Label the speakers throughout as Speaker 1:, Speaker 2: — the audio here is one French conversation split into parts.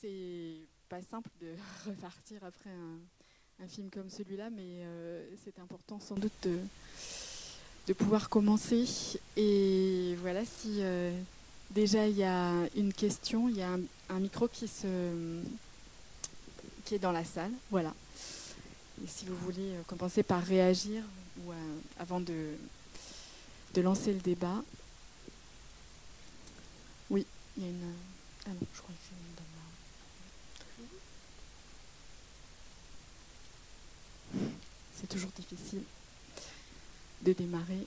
Speaker 1: c'est pas simple de repartir après un, film comme celui-là, mais c'est important sans doute de, pouvoir commencer. Et voilà, si déjà il y a une question, il y a un, micro qui, est dans la salle. Voilà. Et si vous voulez commencer par réagir ou avant de, lancer le débat. Oui, il y a une. Ah non, je crois que c'est une C'est toujours difficile de démarrer.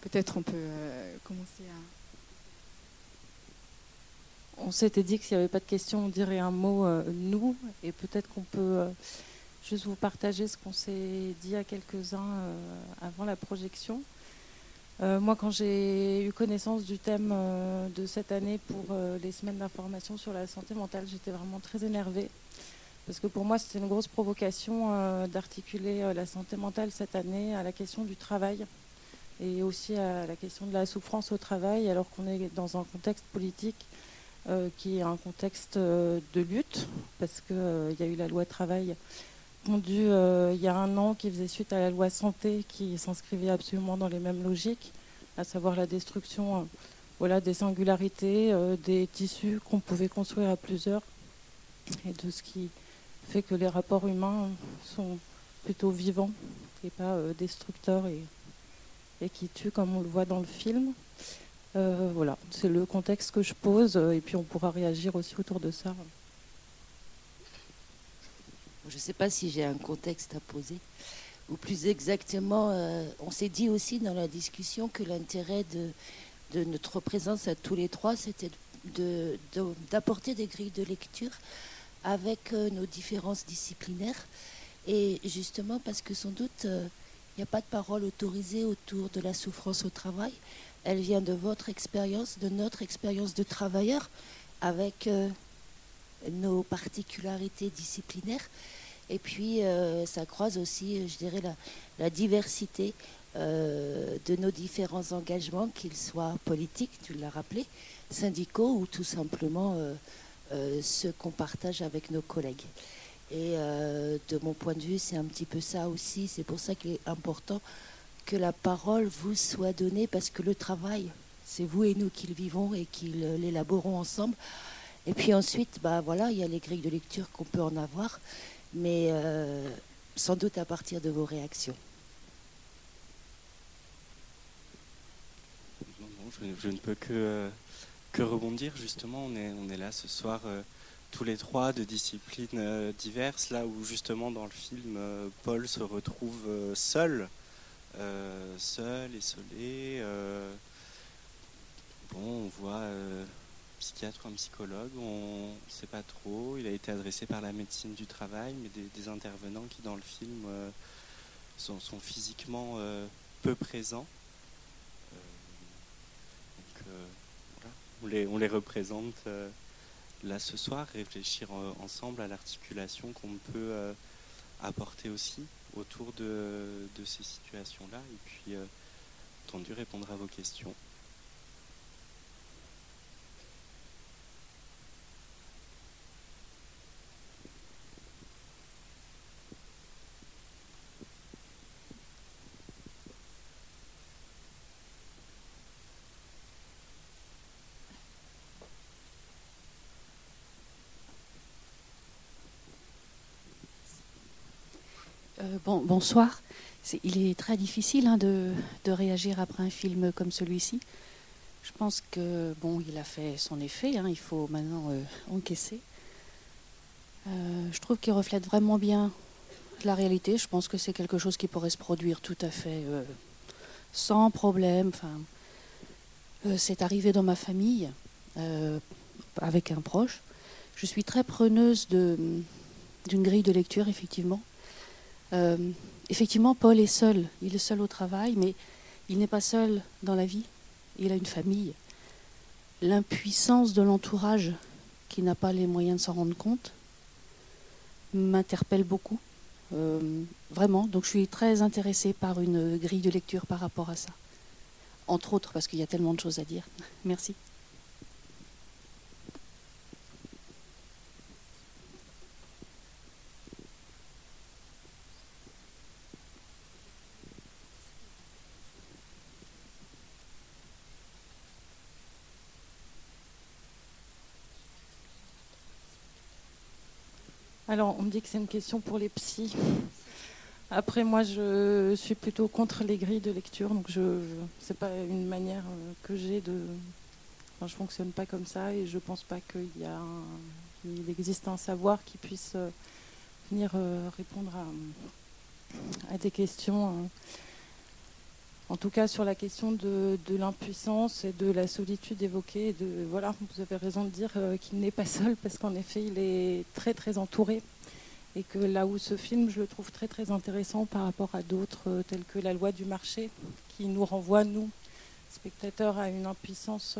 Speaker 1: Peut-être on peut euh, commencer à.
Speaker 2: On s'était dit que s'il n'y avait pas de questions, on dirait un mot euh, nous, et peut-être qu'on peut, euh, juste vous partager ce qu'on s'est dit à quelques-uns avant la projection. Euh, moi, quand j'ai eu connaissance du thème euh, de cette année pour les semaines d'information sur la santé mentale, j'étais vraiment très énervée. Parce que pour moi, c'était une grosse provocation d'articuler la santé mentale cette année à la question du travail et aussi à la question de la souffrance au travail, alors qu'on est dans un contexte politique qui est un contexte de lutte, parce qu'il y a eu la loi travail euh, il y a un an qui faisait suite à la loi santé qui s'inscrivait absolument dans les mêmes logiques, à savoir la destruction euh, voilà, des singularités, euh, des tissus qu'on pouvait construire à plusieurs et de ce qui fait que les rapports humains sont plutôt vivants et pas destructeurs et, et, qui tuent comme on le voit dans le film. voilà, c'est le contexte que je pose et puis on pourra réagir aussi autour de ça.
Speaker 3: Je ne sais pas si j'ai un contexte à poser. Ou plus exactement, euh, on s'est dit aussi dans la discussion que l'intérêt de, notre présence à tous les trois, c'était d'apporter des grilles de lecture avec euh, nos différences disciplinaires. Et justement parce que sans doute, euh, il n'y a pas de parole autorisée autour de la souffrance au travail. Elle vient de votre expérience, de notre expérience de travailleur, avec nos particularités disciplinaires. Et puis, euh, ça croise aussi, je dirais, la, diversité euh, de nos différents engagements, qu'ils soient politiques, tu l'as rappelé, syndicaux ou tout simplement euh, ceux qu'on partage avec nos collègues. Et de mon point de vue, c'est un petit peu ça aussi. C'est pour ça qu'il est important que la parole vous soit donnée, parce que le travail, c'est vous et nous qui le vivons et qui l'élaborons ensemble. Et puis ensuite, bah voilà, il y a les grilles de lecture qu'on peut en avoir mais euh, sans doute à partir de vos réactions.
Speaker 4: je, ne peux que, euh, que rebondir. Justement, on est, on est là ce soir euh, tous les trois de disciplines diverses, là où justement dans le film, Paul se retrouve seul, seul, isolé. bon, on voit psychiatre ou un psychologue, on ne sait pas trop. Il a été adressé par la médecine du travail, mais des, intervenants qui dans le film euh, sont, physiquement euh, peu présents. Euh, on, les, on, les, représente là ce soir, réfléchir ensemble à l'articulation qu'on peut apporter aussi autour de, de ces situations-là, et puis entendu répondre à vos questions.
Speaker 5: Bon, bonsoir. il est très difficile hein, de, réagir après un film comme celui-ci. Je pense que bon, il a fait son effet. Hein, il faut maintenant euh, encaisser. Euh, je trouve qu'il reflète vraiment bien la réalité. Je pense que c'est quelque chose qui pourrait se produire tout à fait euh, sans problème. Enfin, c'est arrivé dans ma famille avec un proche. Je suis très preneuse d'une grille de lecture, effectivement. Euh, effectivement, Paul est seul. Il est seul au travail, mais il n'est pas seul dans la vie. Il a une famille. L'impuissance de l'entourage, qui n'a pas les moyens de s'en rendre compte, m'interpelle beaucoup. Euh, vraiment. Donc je suis très intéressée par une grille de lecture par rapport à ça.
Speaker 6: entre autres, parce qu'il y a tellement de choses à dire. Merci.
Speaker 2: Alors, on me dit que c'est une question pour les psys. Après, moi, je suis plutôt contre les grilles de lecture, donc je, n'est pas une manière euh, que j'ai de. Enfin, je fonctionne pas comme ça et je pense pas qu'il y a, il existe un savoir qui puisse euh, venir euh, répondre à, à, des questions. En tout cas, sur la question de, l'impuissance et de la solitude évoquée, voilà, vous avez raison de dire euh, qu'il n'est pas seul, parce qu'en effet, il est très très entouré. Et que là où ce film, je le trouve très très intéressant par rapport à d'autres, euh, tels que La loi du marché, qui nous renvoie, nous, spectateurs, à une impuissance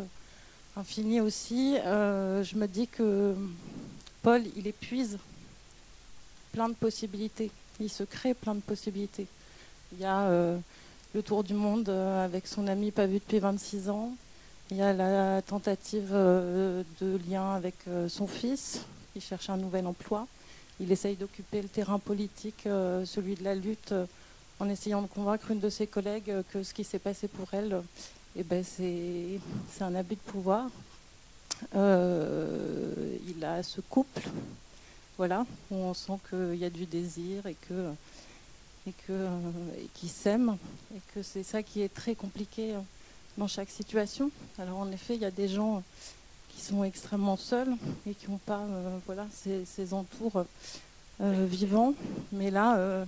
Speaker 2: infinie aussi. Euh, je me dis que Paul, il épuise plein de possibilités. Il se crée plein de possibilités. Il y a le tour du monde euh, avec son ami pas vu depuis 26 ans. Il y a la tentative euh, de lien avec euh, son fils. Il cherche un nouvel emploi. Il essaye d'occuper le terrain politique, celui de la lutte, en essayant de convaincre une de ses collègues que ce qui s'est passé pour elle, eh ben, c'est un abus de pouvoir. il a ce couple, voilà, où on sent qu'il y a du désir et que et euh, qui s'aiment et que c'est ça qui est très compliqué euh, dans chaque situation. Alors en effet, il y a des gens qui sont extrêmement seuls et qui n'ont pas euh, voilà, ces, entours vivants. Mais là,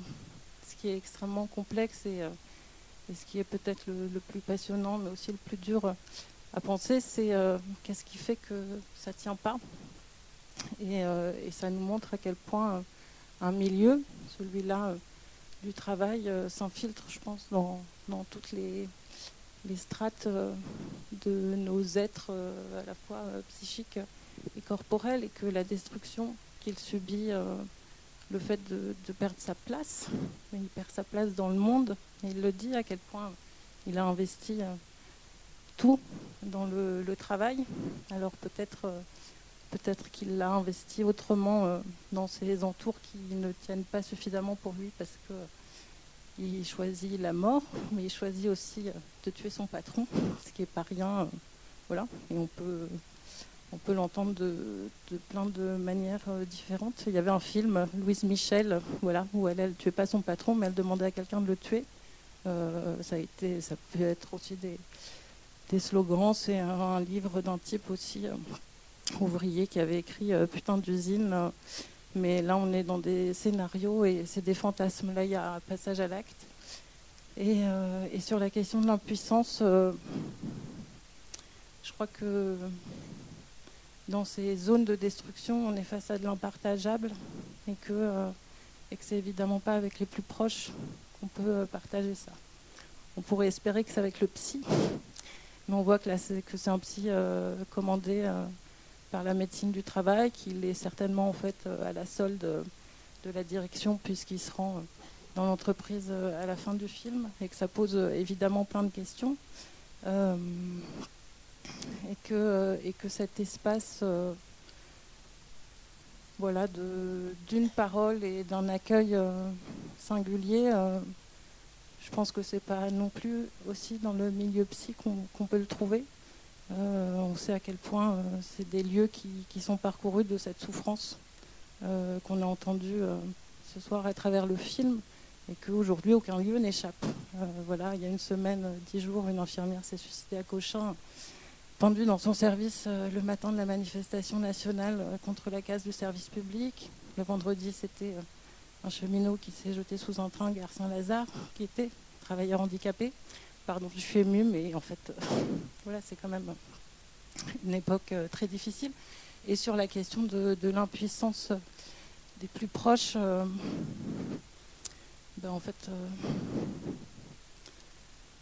Speaker 2: ce qui est extrêmement complexe et, ce qui est peut-être le, plus passionnant, mais aussi le plus dur à penser, c'est qu'est-ce qui fait que ça ne tient pas. Et, et, ça nous montre à quel point un milieu, celui-là, du travail euh, s'infiltre, je pense, dans, toutes les, strates euh, de nos êtres, euh, à la fois psychiques et corporels, et que la destruction qu'il subit, le fait de, perdre sa place, il perd sa place dans le monde, et il le dit à quel point il a investi tout dans le, travail. Alors peut-être peut-être qu'il l'a investi autrement euh, dans ses entours qui ne tiennent pas suffisamment pour lui parce que il choisit la mort, mais il choisit aussi euh, de tuer son patron, ce qui n'est pas rien. Euh, voilà, et on peut, on peut l'entendre de, plein de manières différentes. Il y avait un film, Louise Michel, voilà, où elle ne tuait pas son patron, mais elle demandait à quelqu'un de le tuer. ça, a été, ça peut être aussi des, des slogans. C'est un, livre d'un type aussi ouvrier qui avait écrit euh, Putain d'usine. Euh, mais là, on est dans des scénarios et c'est des fantasmes. Là, il y a un passage à l'acte. Et, euh, sur la question de l'impuissance, je crois que dans ces zones de destruction, on est face à de l'impartageable et que, que c'est évidemment pas avec les plus proches qu'on peut partager ça. On pourrait espérer que c'est avec le psy, mais on voit que là, c'est, que c'est un psy commandé par la médecine du travail, qu'il est certainement en fait euh, à la solde de la direction puisqu'il se rend euh, dans l'entreprise euh, à la fin du film et que ça pose évidemment plein de questions. et, que, et que cet espace voilà, d'une parole et d'un accueil singulier, je pense que c'est pas non plus aussi dans le milieu psy qu'on peut le trouver. Euh, on sait à quel point euh, c'est des lieux qui, sont parcourus de cette souffrance euh, qu'on a entendu ce soir à travers le film et qu'aujourd'hui aucun lieu n'échappe. voilà, il y a une semaine, dix jours, une infirmière s'est suicidée à Cochin, pendue dans son service le matin de la manifestation nationale contre la casse du service public. Le vendredi, c'était un cheminot qui s'est jeté sous un train gare Saint-Lazare, qui était travailleur handicapé. Pardon, je suis émue, mais en fait, voilà, c'est quand même une époque euh, très difficile. Et sur la question de, l'impuissance des plus proches, euh, ben en fait, euh,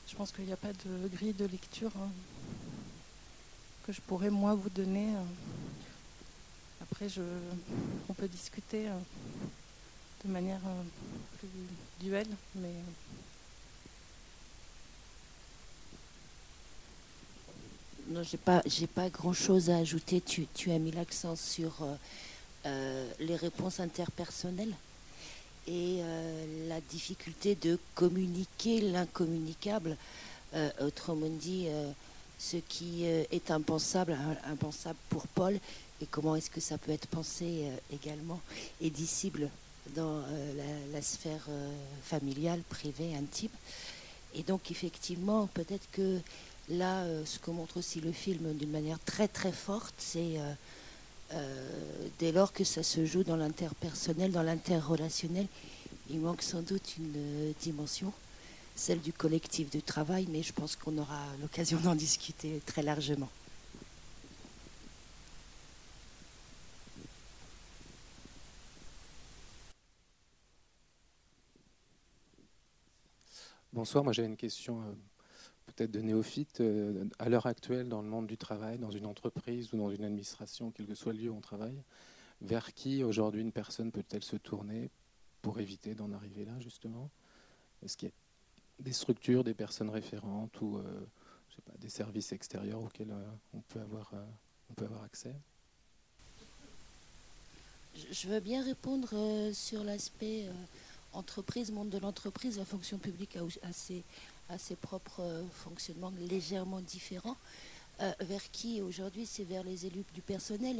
Speaker 2: je pense qu'il n'y a pas de grille de lecture hein, que je pourrais moi vous donner. Après, je, on peut discuter de manière plus duelle, mais
Speaker 3: Non, j'ai pas, j'ai pas grand-chose à ajouter. Tu, tu as mis l'accent sur euh, euh, les réponses interpersonnelles et euh, la difficulté de communiquer l'incommunicable. autrement dit, ce qui est impensable, impensable pour Paul, et comment est-ce que ça peut être pensé également et dissible dans la, la, sphère familiale, privée, intime. Et donc effectivement, peut-être que Là, euh, ce que montre aussi le film d'une manière très très forte, c'est euh, euh, dès lors que ça se joue dans l'interpersonnel, dans l'interrelationnel, il manque sans doute une dimension, celle du collectif de travail, mais je pense qu'on aura l'occasion d'en discuter très largement.
Speaker 7: Bonsoir, moi j'ai une question peut-être de néophytes euh, à l'heure actuelle dans le monde du travail, dans une entreprise ou dans une administration, quel que soit le lieu où on travaille, vers qui aujourd'hui une personne peut-elle se tourner pour éviter d'en arriver là justement? Est-ce qu'il y a des structures, des personnes référentes ou euh, sais pas, des services extérieurs auxquels euh, on, peut avoir, on peut avoir accès?
Speaker 3: Je veux bien répondre sur l'aspect entreprise, monde de l'entreprise. La fonction publique a assez à ses propres euh, fonctionnements légèrement différents, euh, vers qui aujourd'hui c'est vers les élus du personnel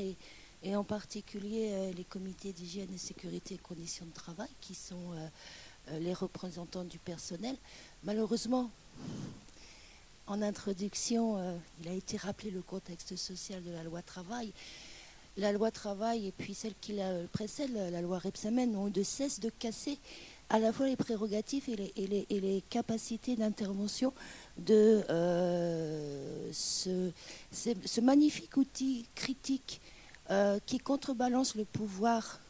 Speaker 3: et, en particulier euh, les comités d'hygiène et sécurité et conditions de travail qui sont les représentants du personnel. Malheureusement, en introduction, il a été rappelé le contexte social de la loi travail. La loi travail et puis celle qui la précède, la loi Repsamen, ont de cesse de casser à la fois les prérogatives et les, capacités d'intervention de euh, ce, magnifique outil critique euh, qui contrebalance le pouvoir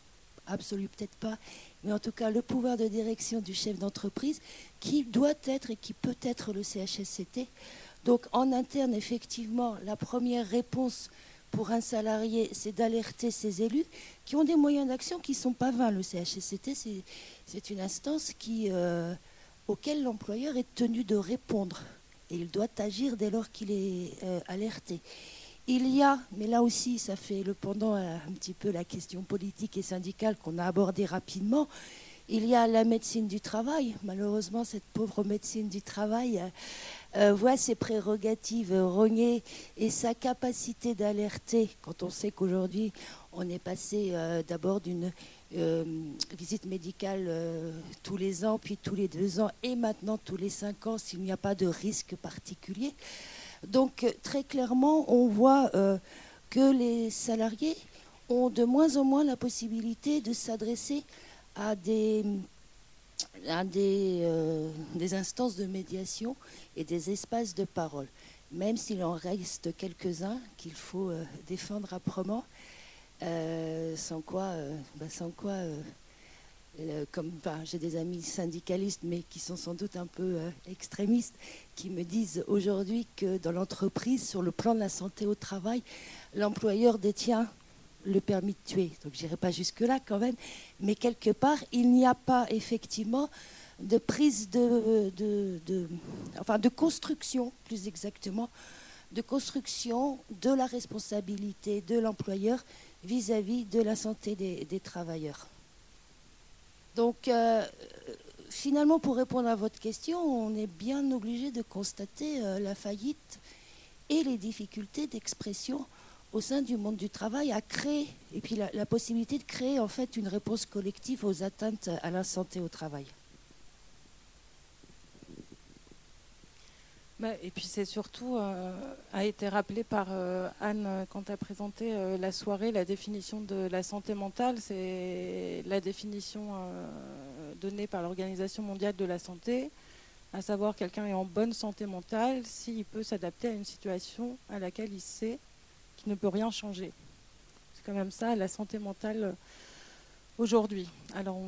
Speaker 3: absolu peut-être pas, mais en tout cas le pouvoir de direction du chef d'entreprise qui doit être et qui peut être le CHSCT. Donc en interne, effectivement, la première réponse pour un salarié, c'est d'alerter ses élus qui ont des moyens d'action qui ne sont pas vains. Le CHSCT, c'est une instance euh, auquel l'employeur est tenu de répondre. Et il doit agir dès lors qu'il est euh, alerté. Il y a, mais là aussi, ça fait le pendant à un petit peu la question politique et syndicale qu'on a abordée rapidement. Il y a la médecine du travail. Malheureusement, cette pauvre médecine du travail euh, voit ses prérogatives rognées et sa capacité d'alerter, quand on sait qu'aujourd'hui, on est passé euh, d'abord d'une euh, visite médicale tous les ans, puis tous les deux ans, et maintenant tous les cinq ans, s'il n'y a pas de risque particulier. Donc, très clairement, on voit que les salariés ont de moins en moins la possibilité de s'adresser à des, des, euh, des, instances de médiation et des espaces de parole, même s'il en reste quelques-uns qu'il faut euh, défendre âprement, euh, sans quoi, bah, sans quoi comme j'ai des amis syndicalistes, mais qui sont sans doute un peu extrémistes, qui me disent aujourd'hui que dans l'entreprise, sur le plan de la santé au travail, l'employeur détient le permis de tuer. Donc je n'irai pas jusque-là quand même. Mais quelque part, il n'y a pas effectivement de prise de, de, enfin, de construction, plus exactement, de construction de la responsabilité de l'employeur vis-à-vis de la santé des, travailleurs. Donc, euh, finalement, pour répondre à votre question, on est bien obligé de constater euh, la faillite et les difficultés d'expression au sein du monde du travail à créer, et puis la, possibilité de créer en fait une réponse collective aux atteintes à la santé au travail.
Speaker 2: Bah, et puis c'est surtout, euh, a été rappelé par euh, Anne quand a présenté euh, la soirée, la définition de la santé mentale, c'est la définition donnée par l'Organisation mondiale de la santé, à savoir quelqu'un est en bonne santé mentale s'il peut s'adapter à une situation à laquelle il sait ne peut rien changer. C'est quand même ça, la santé mentale euh, aujourd'hui. Alors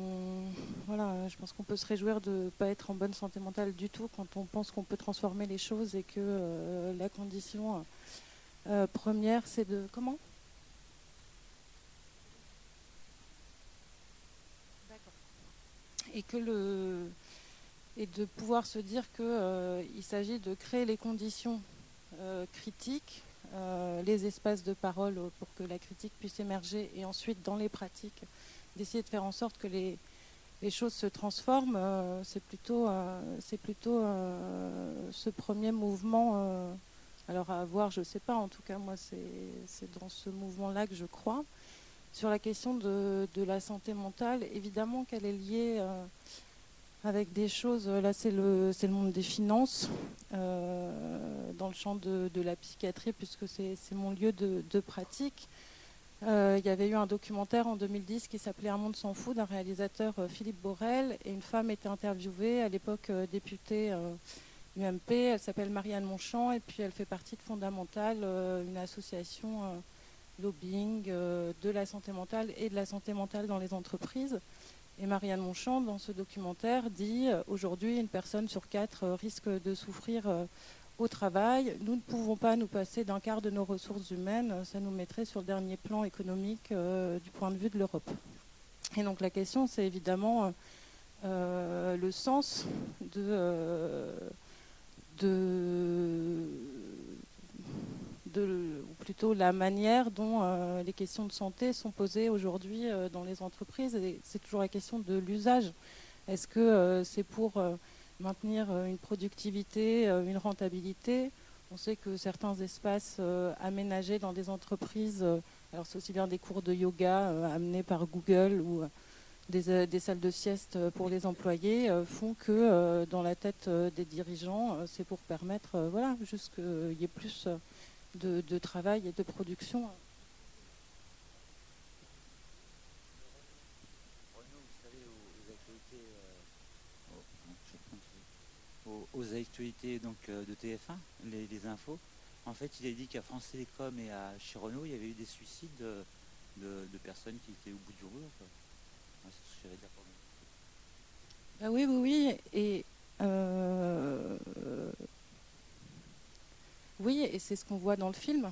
Speaker 2: voilà, je pense qu'on peut se réjouir de ne pas être en bonne santé mentale du tout quand on pense qu'on peut transformer les choses et que euh, la condition euh, première, c'est de... Comment? Et que le et de pouvoir se dire qu'il il s'agit de créer les conditions critique, les espaces de parole pour que la critique puisse émerger et ensuite dans les pratiques d'essayer de faire en sorte que les, les choses se transforment, euh, c'est plutôt, euh, c'est plutôt euh, ce premier mouvement. alors à voir, je ne sais pas, en tout cas moi c'est dans ce mouvement-là que je crois. Sur la question de, la santé mentale, évidemment qu'elle est liée avec des choses, là c'est le, le monde des finances, dans le champ de, la psychiatrie, puisque c'est mon lieu de, pratique. Euh, il y avait eu un documentaire en 2010 qui s'appelait Un monde s'en fout d'un réalisateur euh, Philippe Borel et une femme était interviewée, à l'époque euh, députée UMP. Elle s'appelle Marianne Monchamp et puis elle fait partie de Fondamental, une association lobbying de la santé mentale et de la santé mentale dans les entreprises. Et Marianne Monchamp, dans ce documentaire, dit aujourd'hui une personne sur quatre risque de souffrir au travail. Nous ne pouvons pas nous passer d'un quart de nos ressources humaines. Ça nous mettrait sur le dernier plan économique euh, du point de vue de l'Europe. Et donc la question, c'est évidemment euh, le sens de, ou plutôt la manière dont euh, les questions de santé sont posées aujourd'hui dans les entreprises. C'est toujours la question de l'usage. Est-ce que c'est pour maintenir euh, une productivité, euh, une rentabilité? On sait que certains espaces euh, aménagés dans des entreprises, alors c'est aussi bien des cours de yoga amenés par Google ou des, salles de sieste pour les employés, font que dans la tête des dirigeants, c'est pour permettre voilà, juste qu'il y ait plus de, de travail et de production.
Speaker 8: aux, actualités donc, euh, de TF1, les, infos, en fait, il a dit qu'à France Télécom et à Chirono, il y avait eu des suicides de, personnes qui étaient au bout du rouleau. C'est ce que j'allais dire pour
Speaker 2: bah oui, oui, oui. Et euh, oui, et c'est ce qu'on voit dans le film.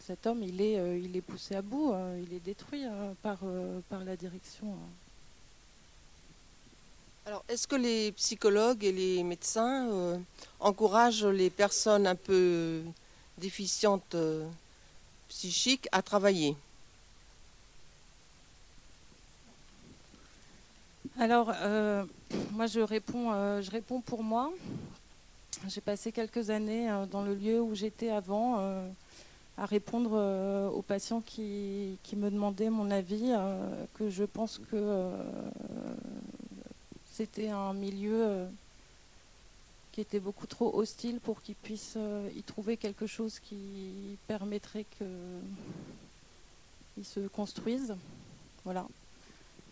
Speaker 2: Cet homme, il est, euh, il est poussé à bout, il est détruit par, par la direction.
Speaker 9: Alors, est-ce que les psychologues et les médecins euh, encouragent les personnes un peu déficientes euh, psychiques à travailler?
Speaker 2: Alors, euh, moi, je réponds, je réponds pour moi. J'ai passé quelques années dans le lieu où j'étais avant à répondre aux patients qui, me demandaient mon avis, que je pense que c'était un milieu euh, qui était beaucoup trop hostile pour qu'ils puissent euh, y trouver quelque chose qui permettrait qu'ils se construisent. Voilà.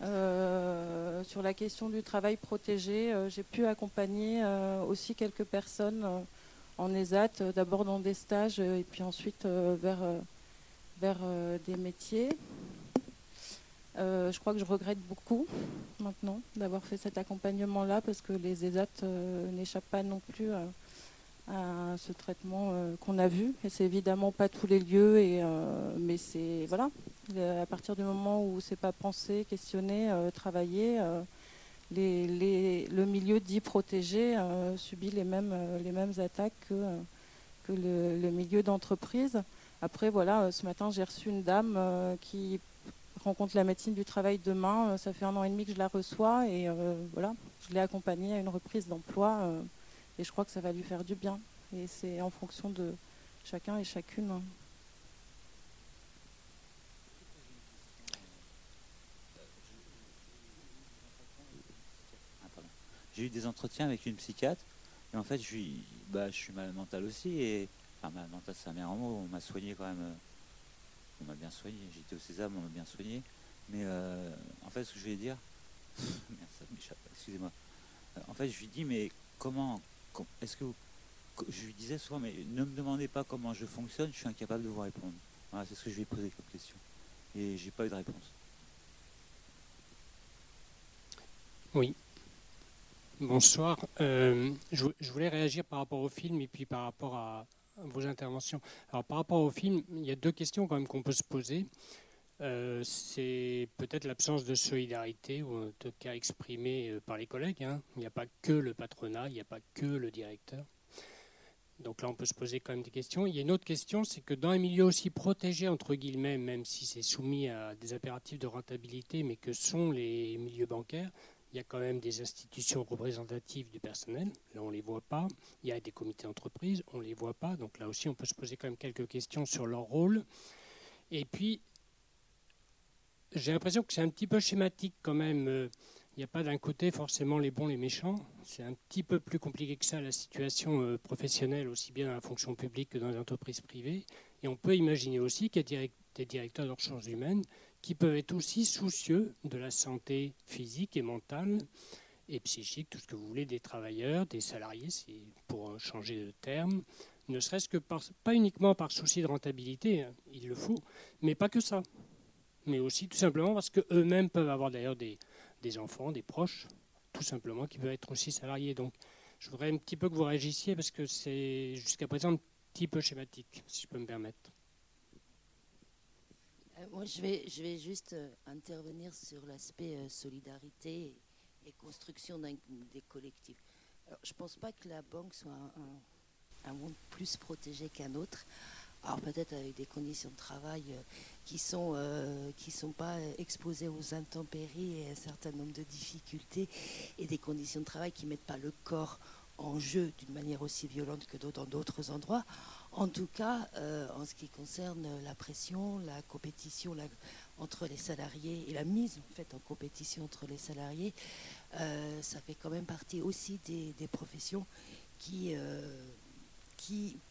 Speaker 2: Euh, sur la question du travail protégé, j'ai pu accompagner aussi quelques personnes en ESAT, d'abord dans des stages et puis ensuite vers, vers des métiers. Euh, je crois que je regrette beaucoup maintenant d'avoir fait cet accompagnement-là parce que les ESAT euh, n'échappent pas non plus à, ce traitement euh, qu'on a vu. Et c'est évidemment pas tous les lieux, et, mais c'est voilà. À partir du moment où c'est pas pensé, questionné, travaillé, les, le milieu dit protégé subit les mêmes, les mêmes attaques que, le, milieu d'entreprise. Après, voilà, ce matin, j'ai reçu une dame qui rencontre la médecine du travail demain. Euh, ça fait un an et demi que je la reçois et euh, voilà, je l'ai accompagnée à une reprise d'emploi euh, et je crois que ça va lui faire du bien. Et c'est en fonction de chacun et chacune.
Speaker 8: J'ai eu des entretiens avec une psychiatre et en fait je suis, bah, je suis mal mental aussi et enfin mal mental c'est un meilleur mot, on m'a soigné quand même on m'a bien soigné. J'étais au César, on m'a bien soigné. Mais euh, en fait, ce que je vais dire, excusez-moi. Euh, en fait, je lui dis, mais comment, est-ce que je lui disais souvent, mais ne me demandez pas comment je fonctionne, je suis incapable de vous répondre. Voilà, c'est ce que je vais poser comme question. Et j'ai pas eu de réponse.
Speaker 10: Oui. Bonsoir. Euh, je, voulais réagir par rapport au film et puis par rapport à, vos interventions. Alors par rapport au film, il y a deux questions quand même qu'on peut se poser. Euh, c'est peut-être l'absence de solidarité, ou en tout cas exprimée euh, par les collègues. Hein. Il n'y a pas que le patronat, il n'y a pas que le directeur. Donc là, on peut se poser quand même des questions. Il y a une autre question, c'est que dans un milieu aussi protégé, entre guillemets, même si c'est soumis à des impératifs de rentabilité, mais que sont les milieux bancaires, il y a quand même des institutions représentatives du personnel. Là, on ne les voit pas. Il y a des comités d'entreprise, on ne les voit pas. Donc là aussi, on peut se poser quand même quelques questions sur leur rôle. Et puis, j'ai l'impression que c'est un petit peu schématique quand même. Euh, il n'y a pas d'un côté forcément les bons, les méchants. C'est un petit peu plus compliqué que ça la situation euh, professionnelle, aussi bien dans la fonction publique que dans les entreprises privées. Et on peut imaginer aussi qu'il y a des directeurs de ressources humaines qui peuvent être aussi soucieux de la santé physique et mentale et psychique, tout ce que vous voulez, des travailleurs, des salariés, pour changer de terme, ne serait-ce que pas uniquement par souci de rentabilité, hein, il le faut, mais pas que ça, mais aussi tout simplement parce qu'eux-mêmes peuvent avoir d'ailleurs des, des enfants, des proches, tout simplement, qui peuvent être aussi salariés. Donc, je voudrais un petit peu que vous réagissiez parce que c'est jusqu'à présent un petit peu schématique, si je peux me permettre.
Speaker 3: Euh, moi, je vais, je vais juste euh, intervenir sur l'aspect euh, solidarité et, construction des collectifs. je ne pense pas que la banque soit un, un monde plus protégé qu'un autre. Alors peut-être avec des conditions de travail qui sont euh, qui sont pas exposés aux intempéries et à un certain nombre de difficultés et des conditions de travail qui mettent pas le corps en jeu d'une manière aussi violente que dans d'autres endroits. En tout cas, euh, en ce qui concerne la pression, la compétition entre les salariés et la mise en fait en compétition entre les salariés, euh, ça fait quand même partie aussi des professions qui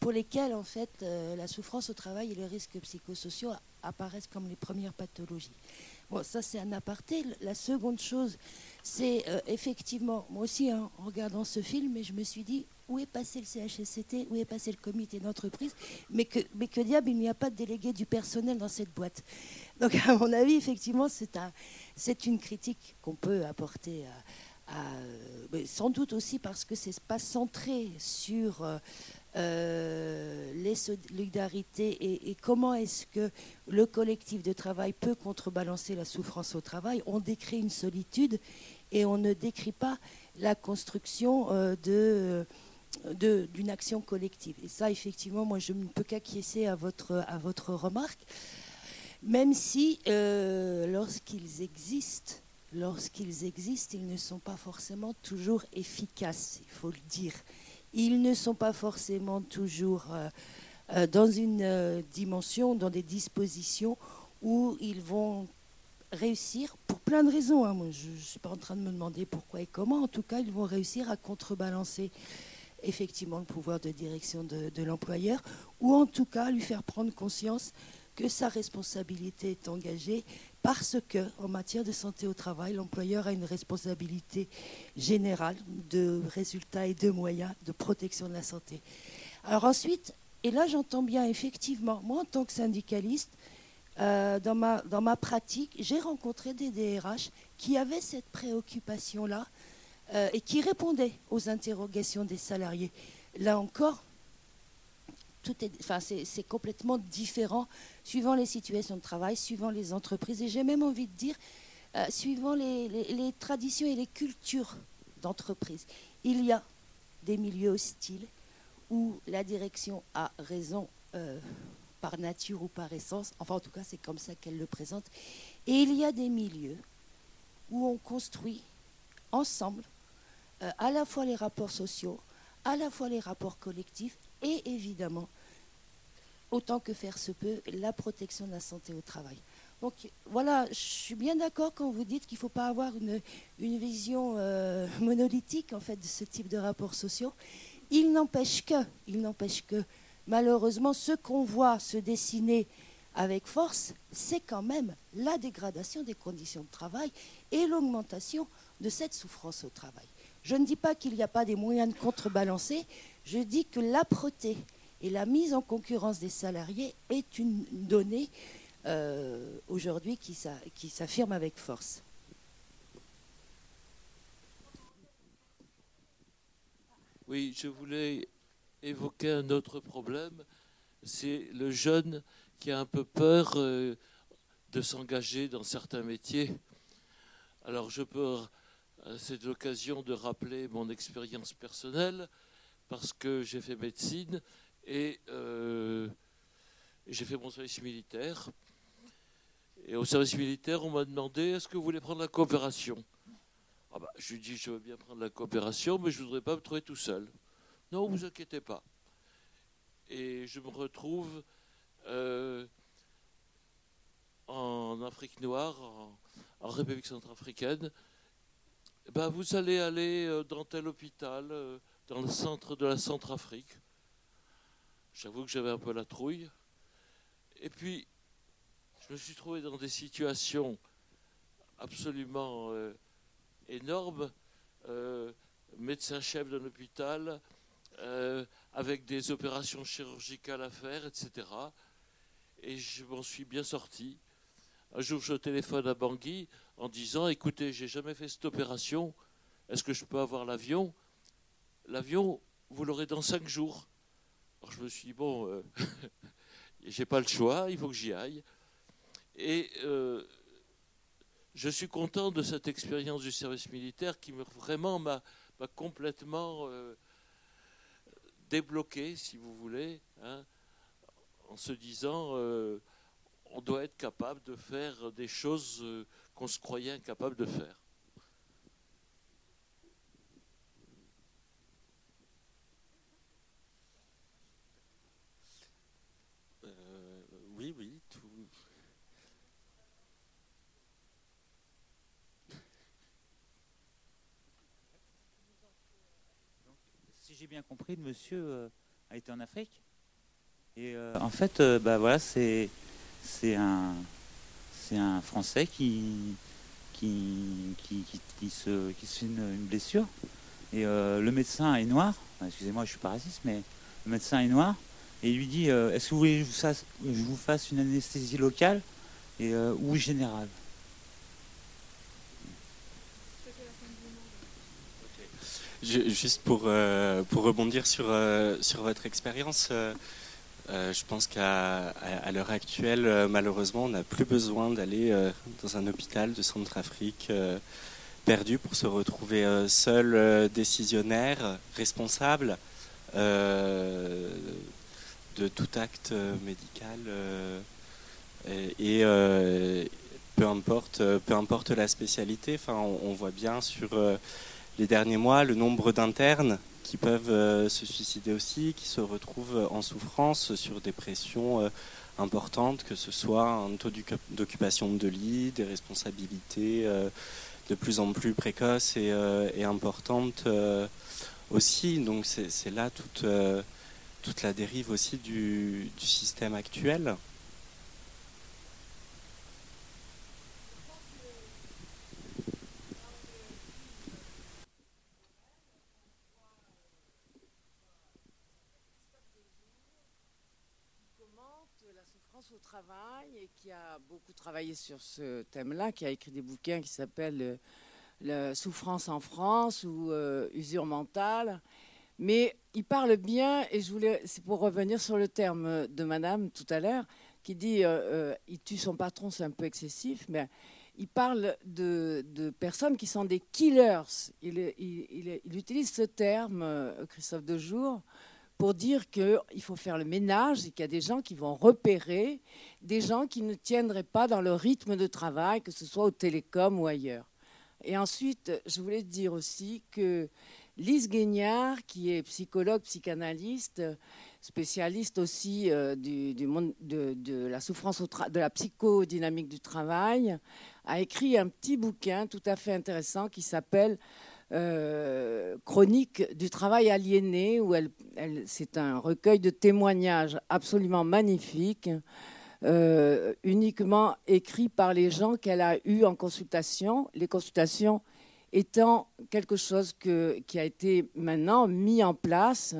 Speaker 3: pour lesquels en fait euh, la souffrance au travail et les risques psychosociaux apparaissent comme les premières pathologies. Bon, ça c'est un aparté. La seconde chose, c'est euh, effectivement, moi aussi hein, en regardant ce film, je me suis dit où est passé le CHSCT, où est passé le comité d'entreprise, mais que, mais que diable, il n'y a pas de délégué du personnel dans cette boîte. Donc à mon avis, effectivement, c'est un, une critique qu'on peut apporter à, sans doute aussi parce que c'est pas centré sur euh, euh, les solidarités et, comment est-ce que le collectif de travail peut contrebalancer la souffrance au travail? On décrit une solitude et on ne décrit pas la construction euh, de d'une action collective. Et ça, effectivement, moi, je ne peux qu'acquiescer à votre, à votre remarque, même si euh, lorsqu'ils existent, lorsqu'ils existent, ils ne sont pas forcément toujours efficaces, il faut le dire ils ne sont pas forcément toujours euh, euh, dans une euh, dimension, dans des dispositions où ils vont réussir, pour plein de raisons, hein. je ne suis pas en train de me demander pourquoi et comment, en tout cas ils vont réussir à contrebalancer effectivement le pouvoir de direction de l'employeur, ou en tout cas lui faire prendre conscience que sa responsabilité est engagée parce que, en matière de santé au travail, l'employeur a une responsabilité générale de résultats et de moyens de protection de la santé. Alors ensuite, et là j'entends bien effectivement, moi en tant que syndicaliste, euh, dans, ma, pratique, j'ai rencontré des DRH qui avaient cette préoccupation-là euh, et qui répondaient aux interrogations des salariés. Là encore, c'est complètement différent suivant les situations de travail, suivant les entreprises, et j'ai même envie de dire, euh, suivant les, traditions et les cultures d'entreprise. Il y a des milieux hostiles où la direction a raison euh, par nature ou par essence, enfin en tout cas c'est comme ça qu'elle le présente, et il y a des milieux où on construit ensemble euh, à la fois les rapports sociaux, à la fois les rapports collectifs et évidemment, autant que faire se peut, la protection de la santé au travail. Donc voilà, je suis bien d'accord quand vous dites qu'il ne faut pas avoir une, vision euh, monolithique en fait de ce type de rapports sociaux. Il n'empêche que, il n'empêche que, malheureusement, ce qu'on voit se dessiner avec force, c'est quand même la dégradation des conditions de travail et l'augmentation de cette souffrance au travail. Je ne dis pas qu'il n'y a pas des moyens de contrebalancer, je dis que l'âpreté et la mise en concurrence des salariés est une donnée euh, aujourd'hui qui, s'affirme avec force.
Speaker 11: Oui, je voulais évoquer un autre problème. C'est le jeune qui a un peu peur euh, de s'engager dans certains métiers. Alors je peux, c'est l'occasion de rappeler mon expérience personnelle parce que j'ai fait médecine et euh, j'ai fait mon service militaire. Et au service militaire, on m'a demandé est-ce que vous voulez prendre la coopération? Ah bah, Je lui ai dit je veux bien prendre la coopération, mais je ne voudrais pas me trouver tout seul. Non, vous inquiétez pas. Et je me retrouve euh, en Afrique noire, en, République centrafricaine. Ben, vous allez aller euh, dans tel hôpital, dans le centre de la Centrafrique. J'avoue que j'avais un peu la trouille. Et puis, je me suis trouvé dans des situations absolument énormes. médecin-chef d'un hôpital, avec des opérations chirurgicales à faire, etc. Et je m'en suis bien sorti. Un jour, je téléphone à Bangui en disant Écoutez, j'ai jamais fait cette opération, est-ce que je peux avoir l'avion? L'avion, vous l'aurez dans cinq jours. Alors je me suis dit Bon, euh, j'ai pas le choix, il faut que j'y aille. Et euh, je suis content de cette expérience du service militaire qui me, vraiment m'a complètement. Euh, débloqué, si vous voulez, hein, en se disant on doit être capable de faire des choses qu'on se croyait incapable de faire.
Speaker 4: Euh, oui, oui, tout,
Speaker 8: j'ai bien compris, le monsieur euh, a été en Afrique. Et euh, en fait, euh, bah voilà, c'est un un Français qui qui, qui, se, qui se fait une, blessure. Et le médecin est noir. Excusez-moi, je suis pas raciste, mais le médecin est noir. Et il lui dit Est-ce que vous voulez que je vous fasse, une anesthésie locale et, ou générale?
Speaker 4: Juste pour, euh, pour rebondir sur, euh, votre expérience, euh, je pense qu'à l'heure actuelle, malheureusement, on n'a plus besoin d'aller dans un hôpital de Centrafrique perdu pour se retrouver seul décisionnaire, responsable de tout acte médical et, peu importe la spécialité. On voit bien sur les derniers mois, le nombre d'internes qui peuvent euh, se suicider aussi, qui se retrouvent en souffrance sur des pressions euh, importantes, que ce soit un taux d'occupation de lit, des responsabilités euh, de plus en plus précoces et, importantes aussi. Donc c'est là toute, toute la dérive aussi du système actuel.
Speaker 12: Qui a beaucoup travaillé sur ce thème-là, qui a écrit des bouquins qui s'appellent euh, Souffrance en France ou euh, Usure mentale. Mais il parle bien, et je voulais, c'est pour revenir sur le terme de Madame tout à l'heure, qui dit euh, il tue son patron, c'est un peu excessif, mais il parle de, personnes qui sont des killers. Il, il, il utilise ce terme, Christophe Dejour, pour dire qu'il faut faire le ménage et qu'il y a des gens qui vont repérer des gens qui ne tiendraient pas dans le rythme de travail, que ce soit au télécom ou ailleurs. Et ensuite, je voulais dire aussi que Lise Guignard, qui est psychologue, psychanalyste, spécialiste aussi euh, du, monde de, la souffrance, de la psychodynamique du travail, a écrit un petit bouquin tout à fait intéressant qui s'appelle euh, chronique du travail aliéné, où elle, c'est un recueil de témoignages absolument magnifique, euh, uniquement écrit par les gens qu'elle a eus en consultation, les consultations étant quelque chose qui a été maintenant mis en place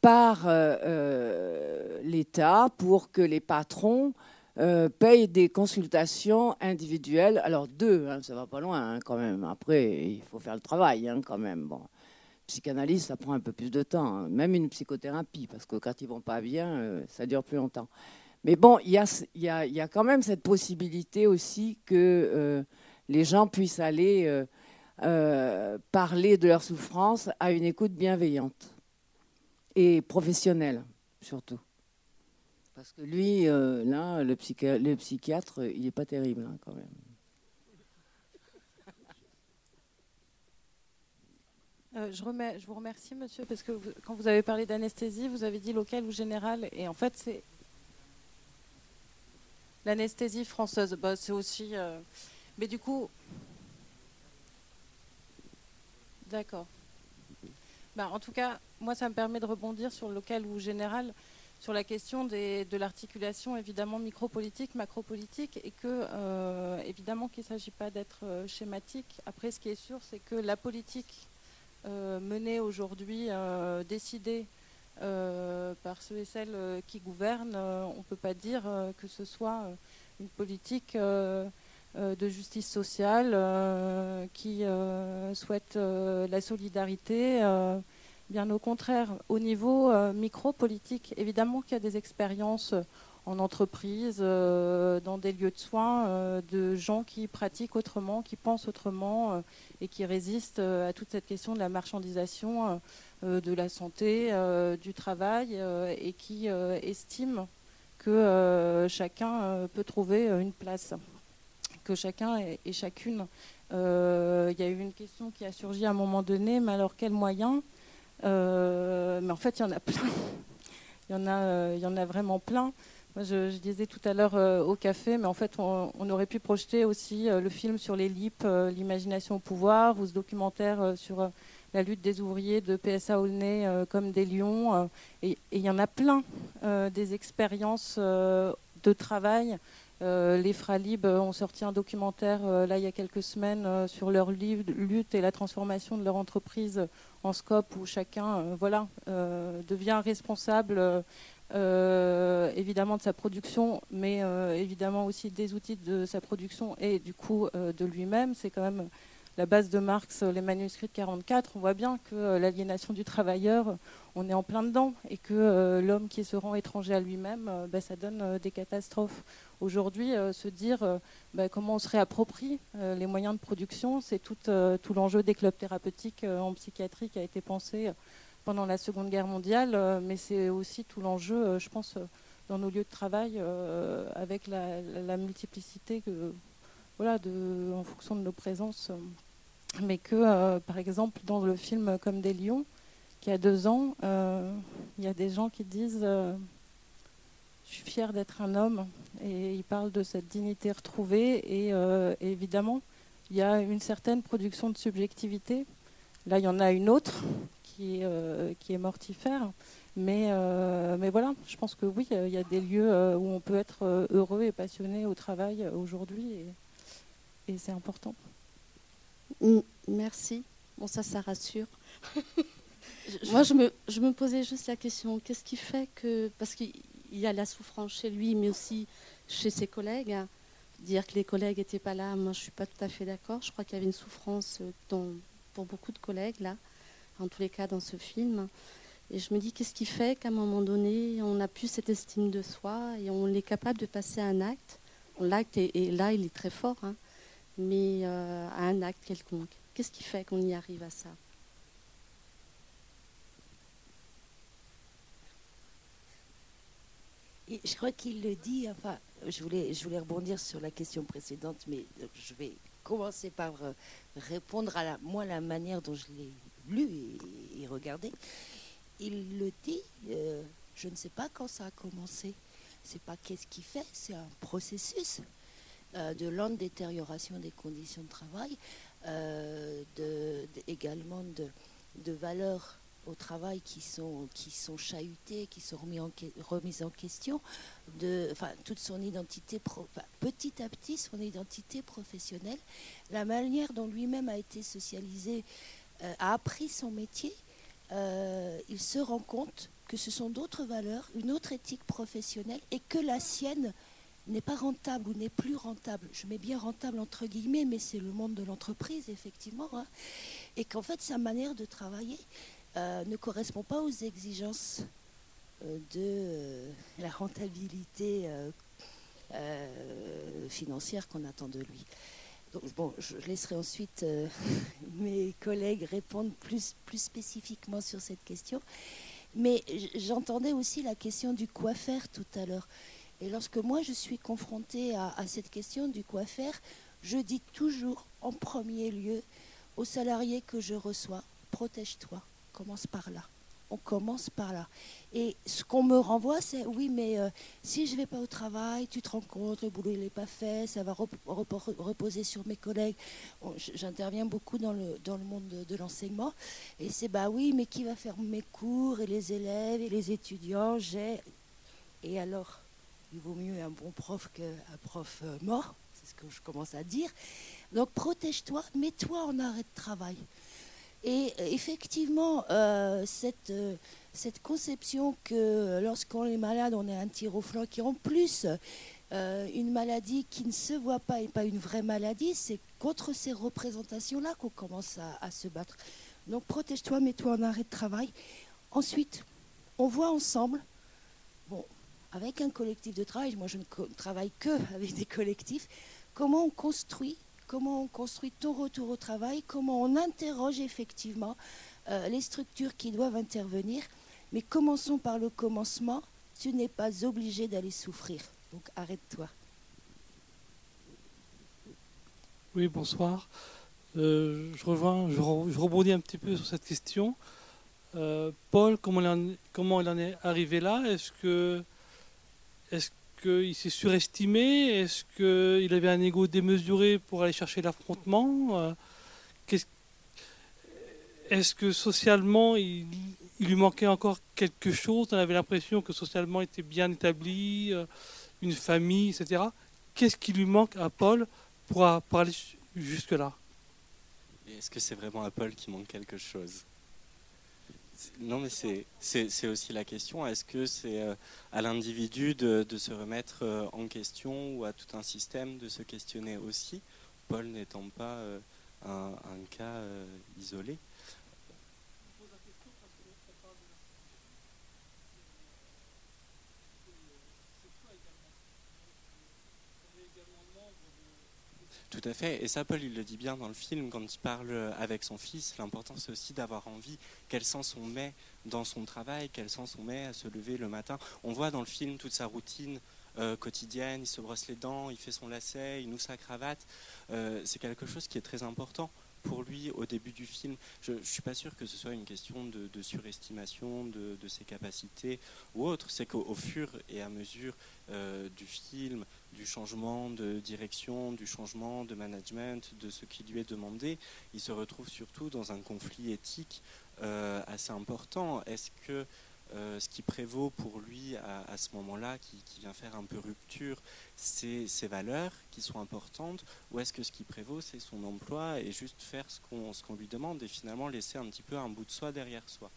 Speaker 12: par euh, l'État pour que les patrons euh, paye des consultations individuelles. Alors deux, hein, ça va pas loin hein, quand même. Après, il faut faire le travail hein, quand même. Bon, psychanalyse, ça prend un peu plus de temps. Hein. Même une psychothérapie, parce que quand ils vont pas bien, euh, ça dure plus longtemps. Mais bon, il y a, y, a, y a, quand même cette possibilité aussi que euh, les gens puissent aller parler de leur souffrance à une écoute bienveillante. et professionnelle, surtout. Parce que lui, euh, là, le, le, psychiatre, il n'est pas terrible, hein, quand même.
Speaker 2: Euh, je, vous remercie, monsieur, parce que quand vous avez parlé d'anesthésie, vous avez dit local ou général, et en fait, c'est l'anesthésie française. Bah, c'est aussi. Euh, mais du coup. D'accord. Bah, en tout cas, moi, ça me permet de rebondir sur local ou général, sur la question de l'articulation évidemment micropolitique, macropolitique, et que euh, évidemment qu'il ne s'agit pas d'être schématique. Après, ce qui est sûr, c'est que la politique euh, menée aujourd'hui, euh, décidée euh, par ceux et celles qui gouvernent, on ne peut pas dire que ce soit une politique de justice sociale qui souhaite la solidarité. Bien au contraire, au niveau micro-politique, évidemment qu'il y a des expériences en entreprise, euh, dans des lieux de soins, euh, de gens qui pratiquent autrement, qui pensent autrement euh, et qui résistent à toute cette question de la marchandisation de la santé, du travail et qui estiment que chacun peut trouver une place, que chacun et, chacune. Il y a eu une question qui a surgi à un moment donné, mais alors quels moyens Mais en fait, il y en a plein. Il y en a, il y en a vraiment plein je, disais tout à l'heure euh, au café, mais en fait, on, aurait pu projeter aussi euh, le film sur les LIP, euh, l'imagination au pouvoir, ou ce documentaire sur la lutte des ouvriers de PSA Aulnay comme des lions. et il y en a plein des expériences de travail. Les Fralib ont sorti un documentaire là il y a quelques semaines sur leur lutte et la transformation de leur entreprise en scope où chacun devient responsable euh, évidemment de sa production, mais euh, évidemment aussi des outils de sa production et du coup euh, de lui-même. C'est quand même la base de Marx, les manuscrits de 44. On voit bien que l'aliénation du travailleur, on est en plein dedans et que l'homme qui se rend étranger à lui-même, bah, ça donne des catastrophes. Aujourd'hui, se dire bah, comment on se réapproprie les moyens de production, c'est tout, l'enjeu des clubs thérapeutiques en psychiatrie qui a été pensé pendant la Seconde Guerre mondiale, euh, mais c'est aussi tout l'enjeu, euh, je pense, euh, dans nos lieux de travail, avec la, multiplicité voilà, en fonction de nos présences. Mais que, par exemple, dans le film Comme des lions, qui a deux ans, il y a des gens qui disent Je suis fier d'être un homme. Et ils parlent de cette dignité retrouvée. Et, évidemment, il y a une certaine production de subjectivité. Là, il y en a une autre qui est, euh, mortifère. Mais, euh, mais voilà, je pense que oui, il y a des lieux euh, où on peut être heureux et passionné au travail aujourd'hui et c'est important.
Speaker 13: Merci. Bon, ça, ça rassure. Moi, je me, je me posais juste la question qu'est-ce qui fait que. Parce qu'il y a la souffrance chez lui, mais aussi chez ses collègues. Hein. Dire que les collègues n'étaient pas là, moi, je ne suis pas tout à fait d'accord. Je crois qu'il y avait une souffrance dans, pour beaucoup de collègues, là en tous les cas dans ce film. Et je me dis, qu'est-ce qui fait qu'à un moment donné, on n'a plus cette estime de soi et on est capable de passer à un acte? L'acte, et là, il est très fort, hein, mais euh, à un acte quelconque. Qu'est-ce qui fait qu'on y arrive à ça?
Speaker 3: Je crois qu'il le dit, enfin, je voulais, je voulais rebondir sur la question précédente, mais je vais commencer par euh, répondre à la, moi la manière dont je l'ai lu et, regardé, il le dit, euh, je ne sais pas quand ça a commencé. C'est pas qu'est-ce qu'il fait, c'est un processus euh, de lente détérioration des conditions de travail, euh, de, également de, de, valeurs au travail qui sont, qui sont chahutées, qui sont remis en, remises en question, de, enfin, toute son identité, petit à petit, son identité professionnelle, la manière dont lui-même a été socialisé euh, a appris son métier, euh, il se rend compte que ce sont d'autres valeurs, une autre éthique professionnelle et que la sienne n'est pas rentable ou n'est plus rentable. Je mets bien rentable entre guillemets, mais c'est le monde de l'entreprise, effectivement. Hein. et qu'en fait, sa manière de travailler euh, ne correspond pas aux exigences de la rentabilité financière qu'on attend de lui bon, je laisserai ensuite euh, mes collègues répondre plus, plus spécifiquement sur cette question. Mais j'entendais aussi la question du quoi faire tout à l'heure. Et lorsque moi je suis confrontée à, cette question du quoi faire, je dis toujours en premier lieu aux salariés que je reçois, protège-toi, commence par là on commence par là. Et ce qu'on me renvoie, c'est oui, mais euh, si je ne vais pas au travail, tu te rends compte, le boulot n'est pas fait, ça va reposer sur mes collègues. J'interviens beaucoup dans le, dans le monde de, l'enseignement. Et c'est bah oui, mais qui va faire mes cours et les élèves et les étudiants? J'ai. Et alors, il vaut mieux un bon prof qu'un prof euh, mort, c'est ce que je commence à dire. Donc protège-toi, mets-toi en arrêt de travail. Et effectivement, euh, cette, euh, cette conception que lorsqu'on est malade, on a un tir au flanc, qui en plus une maladie qui ne se voit pas et pas une vraie maladie, c'est contre ces représentations-là qu'on commence à, se battre. Donc protège-toi, mets-toi en arrêt de travail. Ensuite, on voit ensemble, avec un collectif de travail, moi je ne travaille que avec des collectifs, comment on construit comment on construit ton retour au travail, comment on interroge effectivement euh, les structures qui doivent intervenir. Mais commençons par le commencement. Tu n'es pas obligé d'aller souffrir. Donc arrête-toi.
Speaker 14: Oui, bonsoir. Euh, je, reviens, je, rebondis un petit peu sur cette question. Euh, Paul, comment il, en, en est arrivé là? Est-ce que, est-ce qu'il s'est surestimé? Est-ce qu'il avait un ego démesuré pour aller chercher l'affrontement? Euh, Est-ce que socialement, il, lui manquait encore quelque chose? On avait l'impression que socialement, il était bien établi, euh, une famille, etc. Qu'est-ce qui lui manque à Paul pour, pour aller jusque-là?
Speaker 4: Est-ce que c'est vraiment à Paul qui manque quelque chose? Non, mais c'est aussi la question. Est-ce que c'est euh, à l'individu de, se remettre euh, en question ou à tout un système de se questionner aussi, Paul n'étant pas euh, un, cas isolé Tout à fait. Et ça, Paul, il le dit bien dans le film quand il parle avec son fils. L'important, c'est aussi d'avoir envie. Quel sens on met dans son travail Quel sens on met à se lever le matin On voit dans le film toute sa routine euh, quotidienne. Il se brosse les dents, il fait son lacet, il noue sa cravate. Euh, c'est quelque chose qui est très important pour lui au début du film. Je ne suis pas sûr que ce soit une question de, surestimation de, ses capacités ou autre. C'est qu'au fur et à mesure euh, du film, du changement de direction, du changement de management, de ce qui lui est demandé, il se retrouve surtout dans un conflit éthique euh, assez important. Est-ce que euh, ce qui prévaut pour lui à, ce moment-là, qui, vient faire un peu rupture, c'est ses valeurs qui sont importantes, ou est-ce que ce qui prévaut, c'est son emploi et juste faire ce qu'on lui demande et finalement laisser un petit peu un bout de soi derrière soi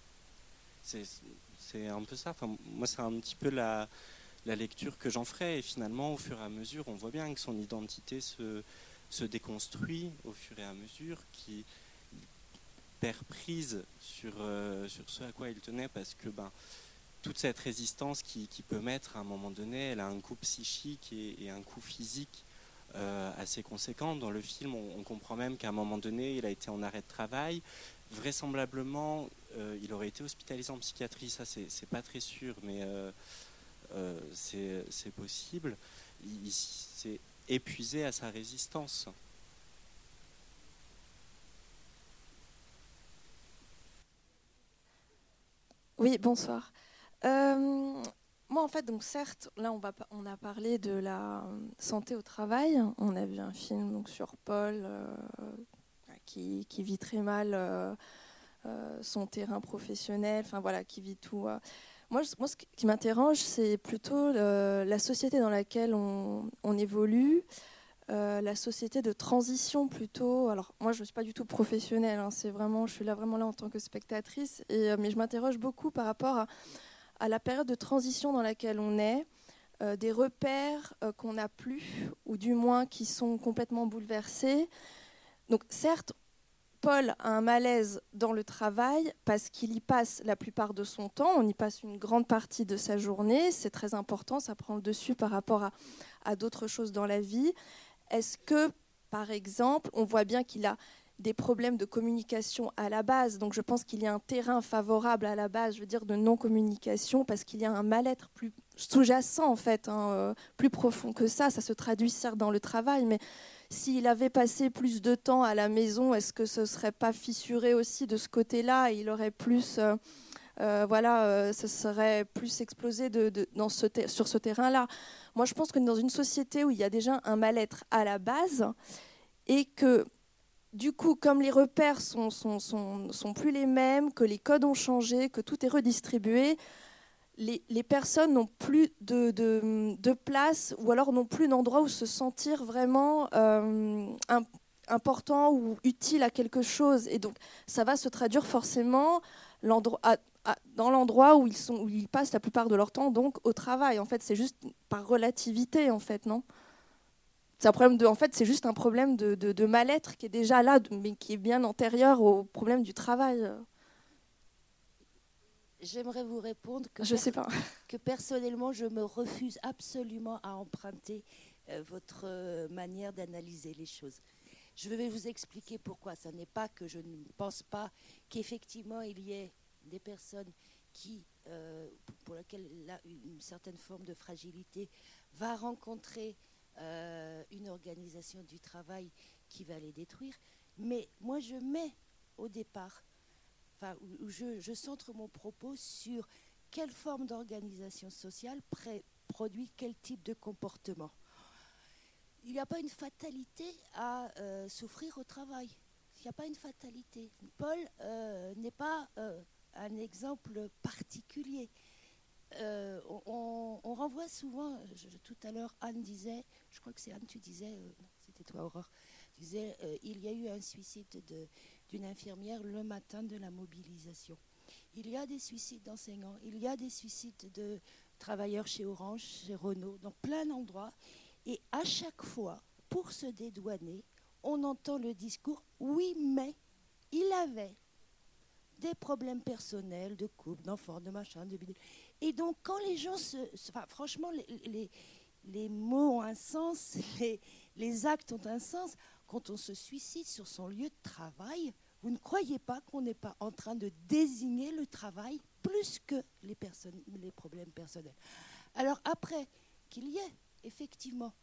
Speaker 4: C'est un peu ça. Enfin, moi, c'est un petit peu la, lecture que j'en ferai. Et finalement, au fur et à mesure, on voit bien que son identité se, déconstruit au fur et à mesure, perd prise sur, euh, sur ce à quoi il tenait, parce que ben, toute cette résistance qui, qui, peut mettre à un moment donné, elle a un coût psychique et, un coût physique euh, assez conséquent. Dans le film, on, comprend même qu'à un moment donné, il a été en arrêt de travail. Vraisemblablement, euh, il aurait été hospitalisé en psychiatrie, ça c'est pas très sûr, mais c'est possible. Il, s'est épuisé à sa résistance.
Speaker 15: Oui, bonsoir. Euh, moi, en fait, donc certes, là, on, a parlé de la santé au travail. On a vu un film donc, sur Paul euh, qui, qui, vit très mal son terrain professionnel, enfin voilà, qui vit tout. Moi, moi, ce qui m'interroge, c'est plutôt la société dans laquelle on, évolue, euh, la société de transition plutôt. Alors, moi, je ne suis pas du tout professionnelle, hein, c'est vraiment, je suis là vraiment là en tant que spectatrice, et, euh, mais je m'interroge beaucoup par rapport à, la période de transition dans laquelle on est, euh, des repères qu'on n'a plus, ou du moins qui sont complètement bouleversés. Donc, certes, Paul a un malaise dans le travail parce qu'il y passe la plupart de son temps, on y passe une grande partie de sa journée, c'est très important, ça prend le dessus par rapport à, d'autres choses dans la vie. Est-ce que, par exemple, on voit bien qu'il a des problèmes de communication à la base? Donc je pense qu'il y a un terrain favorable à la base, je veux dire, de non-communication, parce qu'il y a un mal-être plus sous-jacent, en fait, hein, euh, plus profond que ça. Ça se traduit certes dans le travail, mais s'il avait passé plus de temps à la maison, est-ce que ce ne serait pas fissuré aussi de ce côté-là? Il aurait plus... Euh, voilà, ce serait plus explosé de, dans ce sur ce terrain-là. Moi, je pense que dans une société où il y a déjà un mal-être à la base et que du coup, comme les repères sont, sont, sont, plus les mêmes, que les codes ont changé, que tout est redistribué, les, les personnes n'ont plus de, de, place ou alors n'ont plus d'endroit où se sentir vraiment euh, important ou utile à quelque chose. Et donc, ça va se traduire forcément dans l'endroit où ils, sont, où ils passent la plupart de leur temps, donc au travail. En fait, c'est juste par relativité, en fait, non? C'est un problème de, en fait, c'est juste un problème de, de, mal-être qui est déjà là, mais qui est bien antérieur au problème du travail.
Speaker 3: J'aimerais vous répondre que,
Speaker 15: je sais pas.
Speaker 3: que personnellement, je me refuse absolument à emprunter euh, votre euh, manière d'analyser les choses. Je vais vous expliquer pourquoi. Ce n'est pas que je ne pense pas qu'effectivement il y ait des personnes qui, euh, pour lesquelles une certaine forme de fragilité va rencontrer euh, une organisation du travail qui va les détruire. Mais moi, je mets au départ, je, centre mon propos sur quelle forme d'organisation sociale produit quel type de comportement. Il n'y a pas une fatalité à euh, souffrir au travail. Il n'y a pas une fatalité. Paul n'est pas un exemple particulier. on, renvoie souvent, tout à l'heure Anne disait, je crois que c'est Anne, tu disais, euh, c'était toi Aurore, tu disais, euh, il y a eu un suicide d'une infirmière le matin de la mobilisation. Il y a des suicides d'enseignants, il y a des suicides de travailleurs chez Orange, chez Renault, dans plein d'endroits. Et à chaque fois, pour se dédouaner, on entend le discours, oui, mais il avait des problèmes personnels, de couple, d'enfants, de machin, de bidule. Et donc, quand les gens se. Enfin, franchement, les, les mots ont un sens, les, actes ont un sens. Quand on se suicide sur son lieu de travail, vous ne croyez pas qu'on n'est pas en train de désigner le travail plus que les, personnes, les problèmes personnels. Alors après, qu'il y ait effectivement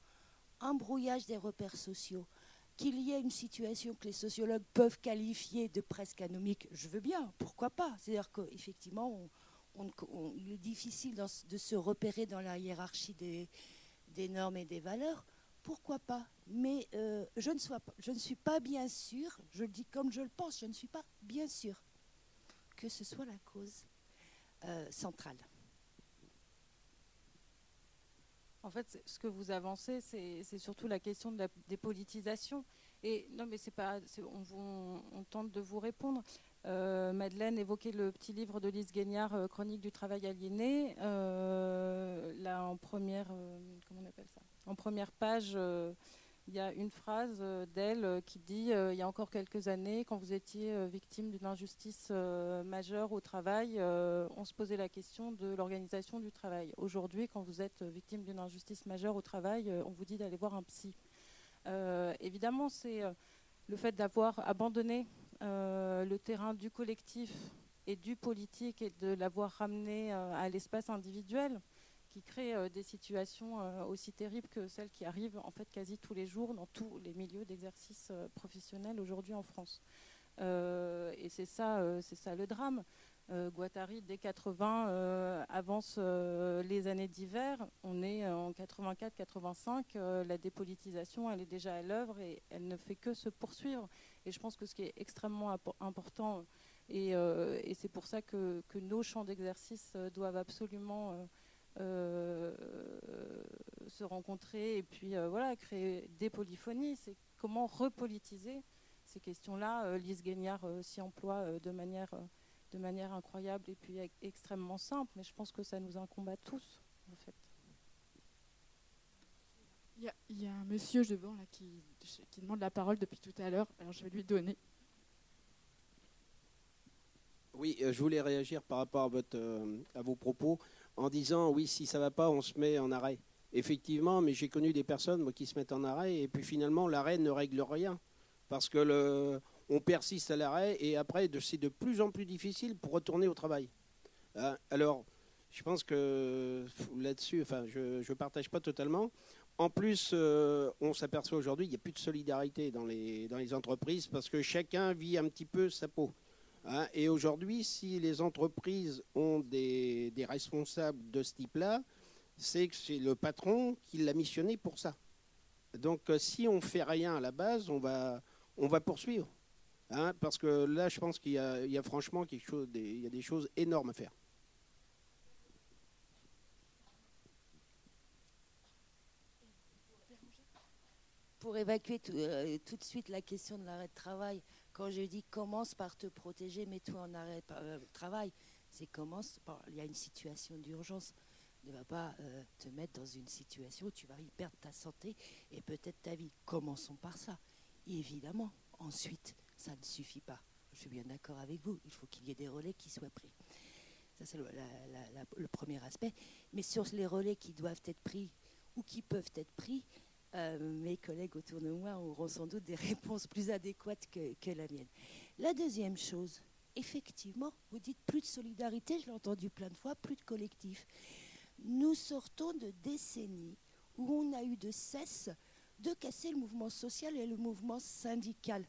Speaker 3: un brouillage des repères sociaux, qu'il y ait une situation que les sociologues peuvent qualifier de presque anomique, je veux bien, pourquoi pas C'est-à-dire qu'effectivement, il est difficile de se repérer dans la hiérarchie des, normes et des valeurs, pourquoi pas Mais euh, je ne suis pas bien sûr, je le dis comme je le pense, je ne suis pas bien sûr que ce soit la cause euh, centrale.
Speaker 2: En fait, ce que vous avancez, c'est surtout la question de la dépolitisation. Et non, mais c'est pas, on, on, tente de vous répondre. Euh, Madeleine évoquait le petit livre de Lise Guignard, euh, Chronique du travail aliéné. Euh, là, en première, comment on appelle ça? En première page, il y a une phrase d'elle qui dit il y a encore quelques années, quand vous étiez victime d'une injustice majeure au travail, on se posait la question de l'organisation du travail. Aujourd'hui, quand vous êtes victime d'une injustice majeure au travail, on vous dit d'aller voir un psy. évidemment, c'est le fait d'avoir abandonné euh, le terrain du collectif et du politique et de l'avoir ramené euh, à l'espace individuel qui crée euh, des situations aussi terribles que celles qui arrivent en fait quasi tous les jours dans tous les milieux d'exercice professionnel aujourd'hui en France. et c'est ça, c'est ça le drame. Guattari, dès 80, avance les années d'hiver. On est en 84-85. la dépolitisation, elle est déjà à l'œuvre et elle ne fait que se poursuivre. Et je pense que ce qui est extrêmement important, euh, et, c'est pour ça que, nos champs d'exercice euh, doivent absolument euh, se rencontrer et puis voilà, créer des polyphonies, c'est comment repolitiser ces questions-là. Lise Guignard s'y emploie de manière, de manière incroyable et puis extrêmement simple, mais je pense que ça nous incombe à tous, en fait.
Speaker 1: Il y, a un monsieur devant là, qui, qui, demande la parole depuis tout à l'heure, alors je vais lui donner.
Speaker 16: Oui, euh, je voulais réagir par rapport à, votre, euh, à vos propos en disant oui, si ça ne va pas, on se met en arrêt. Effectivement, mais j'ai connu des personnes moi, qui se mettent en arrêt et puis finalement l'arrêt ne règle rien parce que le, on persiste à l'arrêt et après c'est de plus en plus difficile pour retourner au travail. Hein, alors, je pense que là-dessus, je ne partage pas totalement. En plus, euh, on s'aperçoit aujourd'hui qu'il n'y a plus de solidarité dans les, dans les entreprises parce que chacun vit un petit peu sa peau. Hein. et aujourd'hui, si les entreprises ont des, responsables de ce type-là, c'est que c'est le patron qui l'a missionné pour ça. Donc, euh, si on ne fait rien à la base, on va, on va poursuivre. Hein, parce que là, je pense qu'il y, a franchement quelque chose, des, il y a des choses énormes à faire.
Speaker 3: pour évacuer euh, tout, de suite la question de l'arrêt de travail, quand je dis commence par te protéger, mets-toi en arrêt euh, travail, c'est commence par. Il y a une situation d'urgence. Ne va pas euh, te mettre dans une situation où tu vas y perdre ta santé et peut-être ta vie. Commençons par ça. évidemment, ensuite, ça ne suffit pas. Je suis bien d'accord avec vous. Il faut qu'il y ait des relais qui soient pris. Ça, c'est le premier aspect. Mais sur les relais qui doivent être pris ou qui peuvent être pris, euh, mes collègues autour de moi auront sans doute des réponses plus adéquates que, la mienne. La deuxième chose, effectivement, vous dites plus de solidarité, je l'ai entendu plein de fois, plus de collectif. Nous sortons de décennies où on a eu de cesse de casser le mouvement social et le mouvement syndical.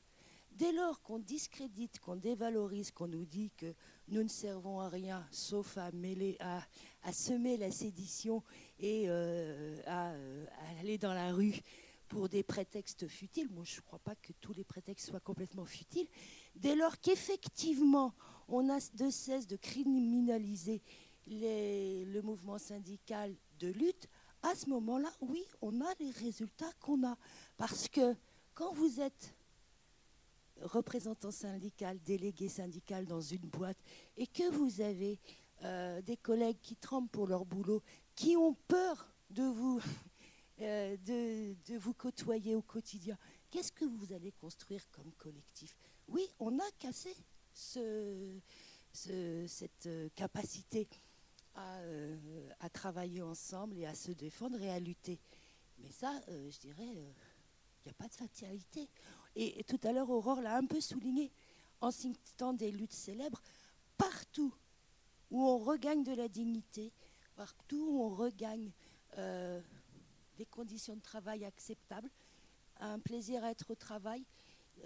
Speaker 3: Dès lors qu'on discrédite, qu'on dévalorise, qu'on nous dit que nous ne servons à rien sauf à, mêler, à, semer la sédition et euh, euh, à, aller dans la rue pour des prétextes futiles. Moi, je ne crois pas que tous les prétextes soient complètement futiles. Dès lors qu'effectivement, on a de cesse de criminaliser le mouvement syndical de lutte, à ce moment-là, oui, on a les résultats qu'on a. Parce que quand vous êtes représentant syndical, délégué syndical dans une boîte, et que vous avez euh, des collègues qui tremblent pour leur boulot, qui ont peur de vous, euh, de, vous côtoyer au quotidien, qu'est-ce que vous allez construire comme collectif? Oui, on a cassé ce, cette euh, capacité à, travailler ensemble et à se défendre et à lutter. Mais ça, je dirais, il n'y a pas de fatalité. Et, tout à l'heure, Aurore l'a un peu souligné, en citant des luttes célèbres, partout où on regagne de la dignité, partout où on regagne euh, des conditions de travail acceptables, un plaisir à être au travail,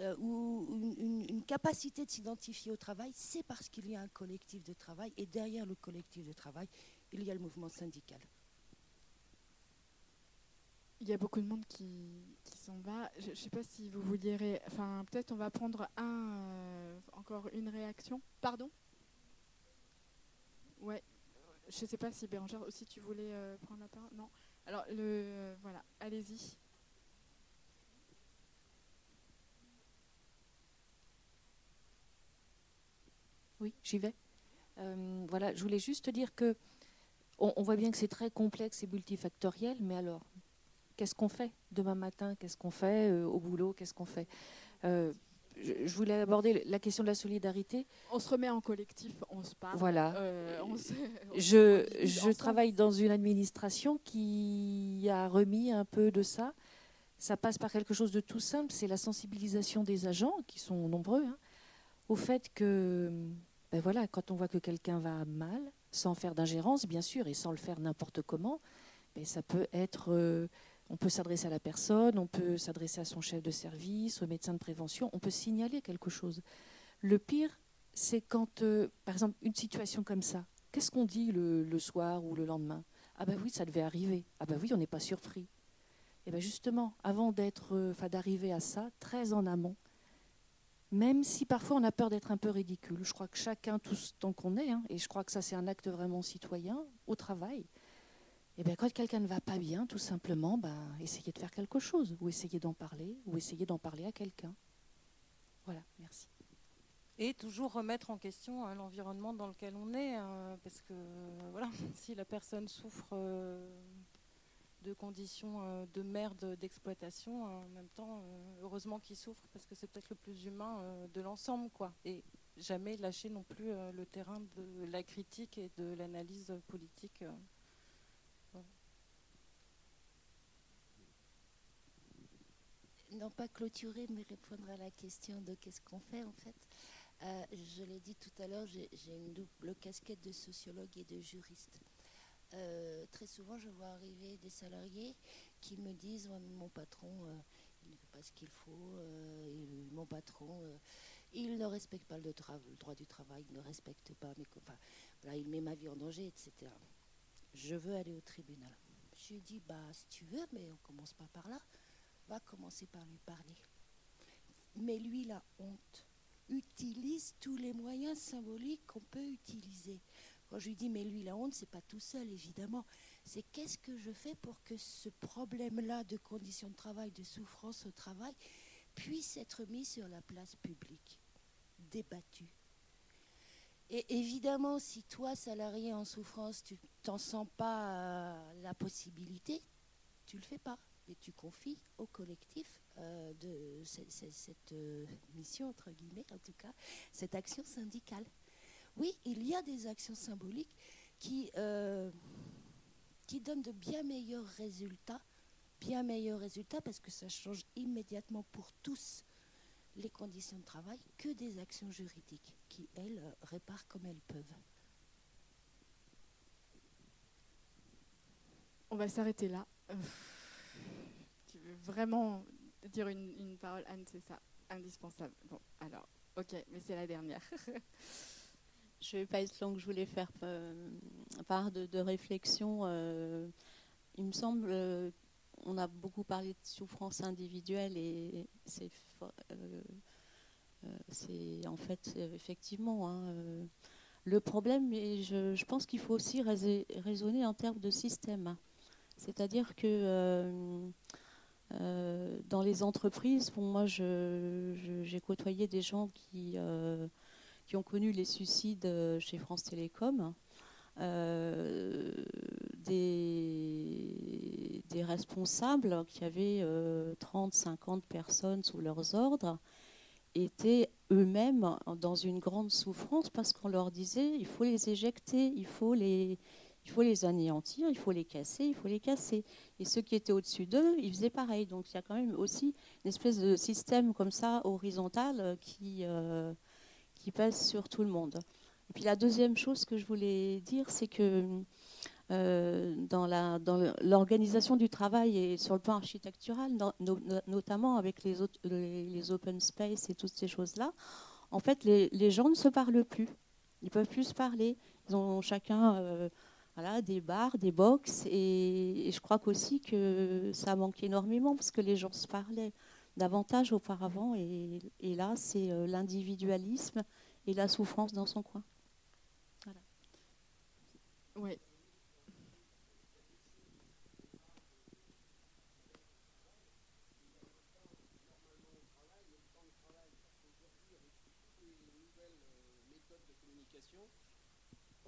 Speaker 3: euh, ou une, une, capacité de s'identifier au travail, c'est parce qu'il y a un collectif de travail, et derrière le collectif de travail, il y a le mouvement syndical.
Speaker 1: Il y a beaucoup de monde qui, s'en va. Je ne sais pas si vous vouliez. Enfin, peut-être on va prendre un, euh, encore une réaction. Pardon? Ouais. Je ne sais pas si Bérangère aussi tu voulais euh, prendre la parole. Non. Alors, le, euh, voilà, allez-y.
Speaker 17: Oui, j'y vais. voilà, je voulais juste dire que on voit bien que c'est très complexe et multifactoriel, mais alors, qu'est-ce qu'on fait demain matin Qu'est-ce qu'on fait euh, au boulot Qu'est-ce qu'on fait euh, je, voulais aborder la question de la solidarité.
Speaker 1: On se remet en collectif, on se parle.
Speaker 17: Voilà. Euh, je, je travaille dans une administration qui a remis un peu de ça. Ça passe par quelque chose de tout simple, c'est la sensibilisation des agents, qui sont nombreux, hein, au fait que, ben voilà, quand on voit que quelqu'un va mal, sans faire d'ingérence, bien sûr, et sans le faire n'importe comment, ben ça peut être on peut s'adresser à la personne, on peut s'adresser à son chef de service, au médecin de prévention, on peut signaler quelque chose. Le pire, c'est quand, euh, par exemple, une situation comme ça, qu'est-ce qu'on dit le, soir ou le lendemain? Ah ben oui, ça devait arriver. Ah ben oui, on n'est pas surpris. Et eh bien justement, avant d'être, euh, enfin d'arriver à ça, très en amont, même si parfois on a peur d'être un peu ridicule, je crois que chacun, tout tant qu'on est, hein, et je crois que ça c'est un acte vraiment citoyen, au travail, et eh bien, quand quelqu'un ne va pas bien, tout simplement, ben, essayez de faire quelque chose, ou essayez d'en parler, ou essayez d'en parler à quelqu'un. Voilà, merci.
Speaker 2: Et toujours remettre en question hein, l'environnement dans lequel on est, hein, parce que voilà, si la personne souffre euh, de conditions euh, de merde d'exploitation, en même temps, euh, heureusement qu'il souffre, parce que c'est peut-être le plus humain de l'ensemble, quoi. Et jamais lâcher non plus le terrain de la critique et de l'analyse politique.
Speaker 3: Non pas clôturer, mais répondre à la question de qu'est-ce qu'on fait en fait. Euh, je l'ai dit tout à l'heure, j'ai une double casquette de sociologue et de juriste. Euh, très souvent, je vois arriver des salariés qui me disent Mon patron, euh, il ne fait pas ce qu'il faut, mon patron, il ne respecte pas le, droit du travail, il ne respecte pas mes. Voilà, il met ma vie en danger, etc. Je veux aller au tribunal. Je lui dis Bah, si tu veux, mais on commence pas par là va commencer par lui parler. Mais lui, la honte, utilise tous les moyens symboliques qu'on peut utiliser. Quand je lui dis, mais lui, la honte, c'est pas tout seul, évidemment. C'est qu'est-ce que je fais pour que ce problème-là de conditions de travail, de souffrance au travail, puisse être mis sur la place publique, débattu. Et évidemment, si toi, salarié en souffrance, tu t'en sens pas euh, la possibilité, tu le fais pas et tu confies au collectif euh, de cette, euh, mission, entre guillemets, en tout cas, cette action syndicale. Oui, il y a des actions symboliques qui, euh, qui donnent de bien meilleurs résultats, bien meilleurs résultats parce que ça change immédiatement pour tous les conditions de travail que des actions juridiques qui, elles, réparent comme elles peuvent.
Speaker 1: On va s'arrêter là vraiment dire une, parole, Anne, c'est ça, indispensable. Bon, alors, ok, mais c'est la dernière.
Speaker 6: je ne vais pas être longue, je voulais faire euh, part de, réflexion. Euh, il me semble, euh, on a beaucoup parlé de souffrance individuelle et c'est en fait effectivement hein, le problème. Et je, je pense qu'il faut aussi raisonner en termes de système. C'est-à-dire que euh, dans les entreprises, moi, j'ai côtoyé des gens qui, euh, qui ont connu les suicides euh, chez France Télécom. des, des, responsables qui avaient 30, 50 personnes sous leurs ordres étaient eux-mêmes dans une grande souffrance parce qu'on leur disait il faut les éjecter, il faut les, il faut les anéantir, il faut les casser, il faut les casser. Et ceux qui étaient au-dessus d'eux, ils faisaient pareil. Donc il y a quand même aussi une espèce de système comme ça, horizontal, euh, qui, euh, pèse sur tout le monde. Et puis la deuxième chose que je voulais dire, c'est que euh, dans, l'organisation du travail et sur le plan architectural, notamment avec les, open space et toutes ces choses-là, en fait, les, gens ne se parlent plus. Ils peuvent plus se parler. Ils ont chacun des bars, des box. Et, je crois qu'aussi que ça manque énormément parce que les gens se parlaient davantage auparavant. Et, là, c'est euh, l'individualisme et la souffrance dans son coin. Voilà.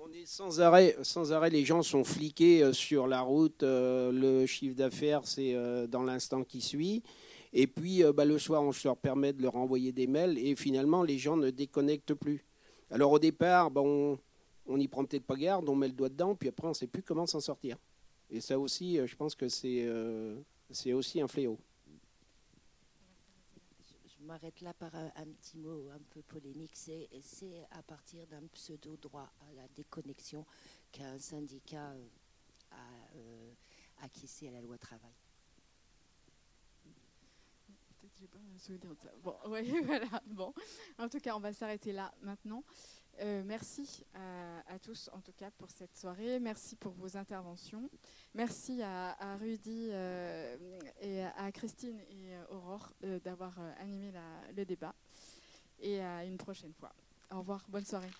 Speaker 16: On est sans arrêt, sans arrêt, les gens sont fliqués euh, sur la route. Euh, le chiffre d'affaires, c'est euh, dans l'instant qui suit. Et puis, bah, le soir, on leur permet de leur envoyer des mails. Et finalement, les gens ne déconnectent plus. Alors, au départ, bah, on n'y prend peut-être pas garde, on met le doigt dedans, puis après, on ne sait plus comment s'en sortir. Et ça aussi, je pense que c'est aussi un fléau
Speaker 3: m'arrête là par un, petit mot un peu polémique. C'est à partir d'un pseudo-droit à la déconnexion qu'un syndicat euh, a euh, acquiescé à la loi travail.
Speaker 1: Bon, voilà. Bon, en tout cas, on va s'arrêter là maintenant. Euh, merci à, tous, en tout cas, pour cette soirée. Merci pour vos interventions. Merci à, Rudy euh, et à Christine et euh, Aurore d'avoir animé le débat. Et à une prochaine fois. Au revoir, bonne soirée.